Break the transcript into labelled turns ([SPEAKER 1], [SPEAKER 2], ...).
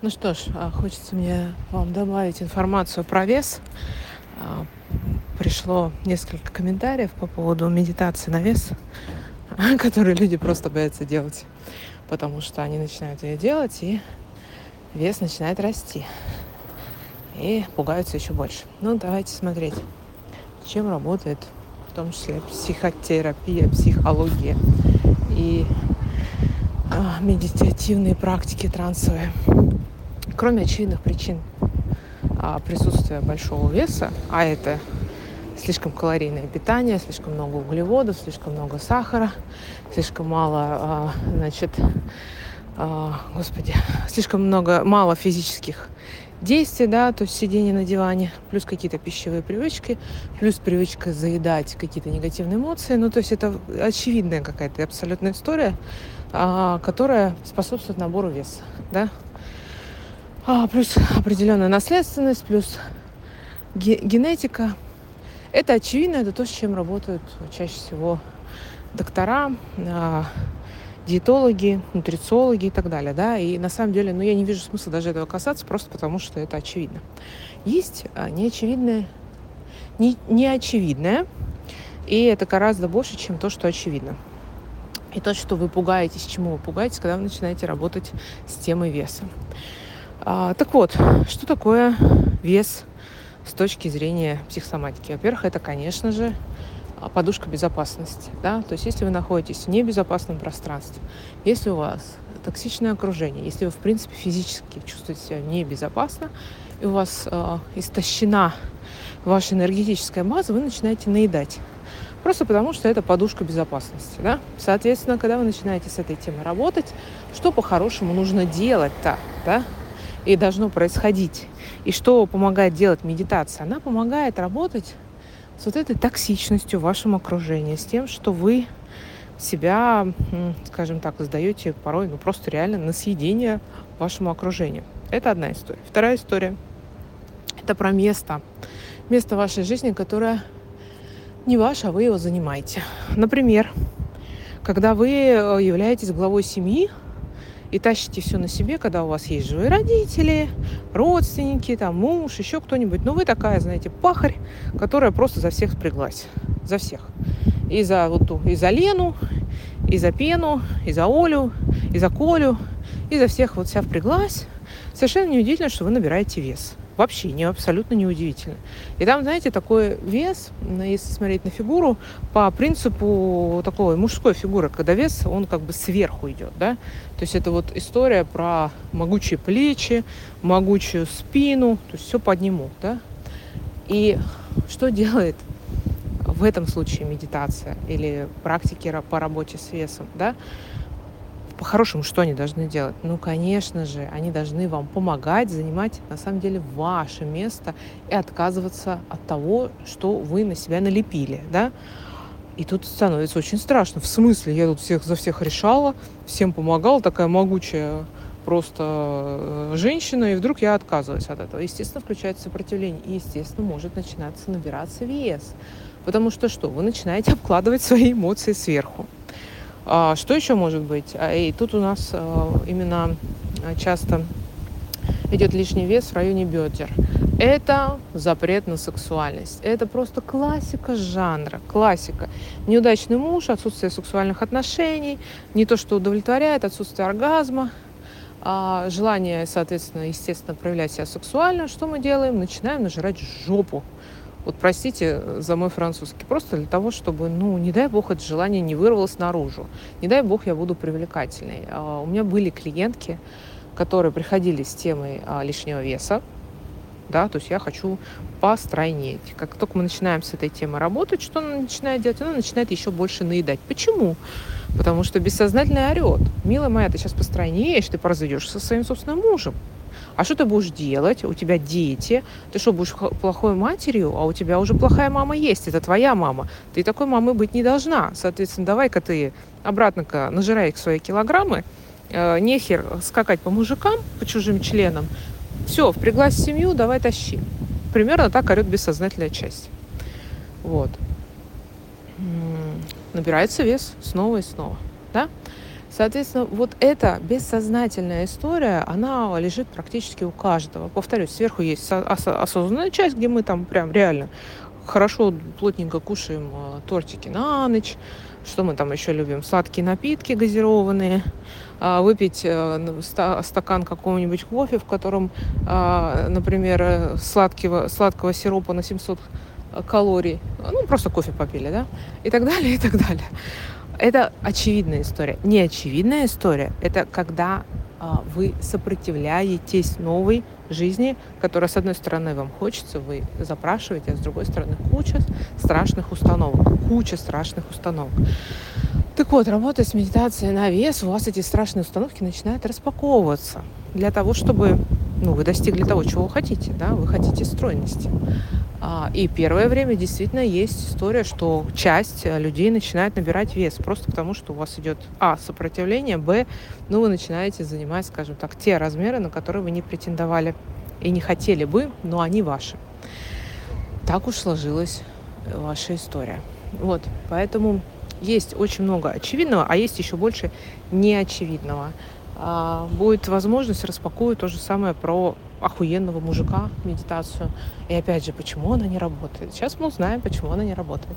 [SPEAKER 1] Ну что ж, а, хочется мне вам добавить информацию про вес. А, пришло несколько комментариев по поводу медитации на вес, которые люди просто боятся делать, потому что они начинают ее делать, и вес начинает расти. И пугаются еще больше. Ну, давайте смотреть, чем работает в том числе психотерапия, психология и медитативные практики трансовые. Кроме очевидных причин а, присутствия большого веса, а это слишком калорийное питание, слишком много углеводов, слишком много сахара, слишком мало, а, значит, господи, слишком много, мало физических действий, да, то есть сидение на диване, плюс какие-то пищевые привычки, плюс привычка заедать какие-то негативные эмоции. Ну, то есть это очевидная какая-то абсолютная история, а, которая способствует набору веса, да. А, плюс определенная наследственность, плюс ге- генетика. Это очевидно, это то, с чем работают чаще всего доктора, а, диетологи, нутрициологи и так далее, да, и на самом деле, ну, я не вижу смысла даже этого касаться, просто потому что это очевидно. Есть а, неочевидное, не, неочевидное, и это гораздо больше, чем то, что очевидно. И то, что вы пугаетесь, чему вы пугаетесь, когда вы начинаете работать с темой веса. А, так вот, что такое вес с точки зрения психосоматики? Во-первых, это, конечно же, подушка безопасности. Да? То есть если вы находитесь в небезопасном пространстве, если у вас токсичное окружение, если вы, в принципе, физически чувствуете себя небезопасно, и у вас э, истощена ваша энергетическая база, вы начинаете наедать. Просто потому, что это подушка безопасности. Да? Соответственно, когда вы начинаете с этой темой работать, что по-хорошему нужно делать-то? Да? И должно происходить. И что помогает делать медитация? Она помогает работать с вот этой токсичностью в вашем окружении, с тем, что вы себя, скажем так, сдаете порой, ну просто реально на съедение вашему окружению. Это одна история. Вторая история – это про место. Место вашей жизни, которое не ваше, а вы его занимаете. Например, когда вы э, являетесь главой семьи, и тащите все на себе, когда у вас есть живые родители, родственники, там, муж, еще кто-нибудь. Ну, вы такая, знаете, пахарь, которая просто за всех впряглась. За всех. И за, вот ту, и за Лену, и за Пену, и за Олю, и за Колю, и за всех вот вся впряглась. Совершенно неудивительно, что вы набираете вес вообще не абсолютно неудивительно. И там, знаете, такой вес, если смотреть на фигуру, по принципу такой мужской фигуры, когда вес, он как бы сверху идет, да. То есть это вот история про могучие плечи, могучую спину, то есть все подниму, да. И что делает в этом случае медитация или практики по работе с весом, да? По-хорошему, что они должны делать? Ну, конечно же, они должны вам помогать занимать, на самом деле, ваше место и отказываться от того, что вы на себя налепили, да? И тут становится очень страшно. В смысле, я тут всех за всех решала, всем помогала, такая могучая просто э, женщина, и вдруг я отказываюсь от этого. Естественно, включается сопротивление, и, естественно, может начинаться набираться вес. Потому что что? Вы начинаете обкладывать свои эмоции сверху. А, что еще может быть? А, и тут у нас а, именно часто идет лишний вес в районе бедер. Это запрет на сексуальность. Это просто классика жанра, классика. Неудачный муж, отсутствие сексуальных отношений, не то, что удовлетворяет, отсутствие оргазма, желание, соответственно, естественно, проявлять себя сексуально. Что мы делаем? Начинаем нажирать жопу. Вот простите за мой французский. Просто для того, чтобы, ну, не дай бог, это желание не вырвалось наружу. Не дай бог, я буду привлекательной. А, у меня были клиентки, которые приходили с темой а, лишнего веса, да, то есть я хочу постройнеть. Как только мы начинаем с этой темой работать, что она начинает делать? Она начинает еще больше наедать. Почему? Потому что бессознательно орет. Милая моя, ты сейчас постройнеешь, ты поразойдешься со своим собственным мужем. А что ты будешь делать? У тебя дети. Ты что, будешь плохой матерью? А у тебя уже плохая мама есть. Это твоя мама. Ты такой мамой быть не должна. Соответственно, давай-ка ты обратно-ка нажирай их свои килограммы. Э, нехер скакать по мужикам, по чужим членам. Все, впряглась в семью, давай тащи. Примерно так орет бессознательная часть. Вот. Набирается вес снова и снова. Да? Соответственно, вот эта бессознательная история, она лежит практически у каждого. Повторюсь, сверху есть осознанная часть, где мы там прям реально хорошо, плотненько кушаем э, тортики на ночь. Что мы там еще любим? Сладкие напитки газированные. А, выпить э, стакан какого-нибудь кофе, в котором, например, э, сладкого, сладкого сиропа на 700 калорий. Ну, просто кофе попили, да? И так далее, и так далее. Это очевидная история. Неочевидная история – это когда а, вы сопротивляетесь новой жизни, которая, с одной стороны, вам хочется, вы запрашиваете, а с другой стороны, куча страшных установок. Куча страшных установок. Так вот, работая с медитацией на вес, у вас эти страшные установки начинают распаковываться для того, чтобы ну, вы достигли того, чего вы хотите. Да? Вы хотите стройности. А, и первое время действительно есть история, что часть э, людей начинает набирать вес просто потому, что у вас идет а сопротивление, б ну вы начинаете занимать, скажем так, те размеры, на которые вы не претендовали и не хотели бы, но они ваши. Так уж сложилась э, ваша история. Вот, поэтому есть очень много очевидного, а есть еще больше неочевидного. А, будет возможность, распакую то же самое про охуенного мужика медитацию. И опять же, почему она не работает? Сейчас мы узнаем, почему она не работает.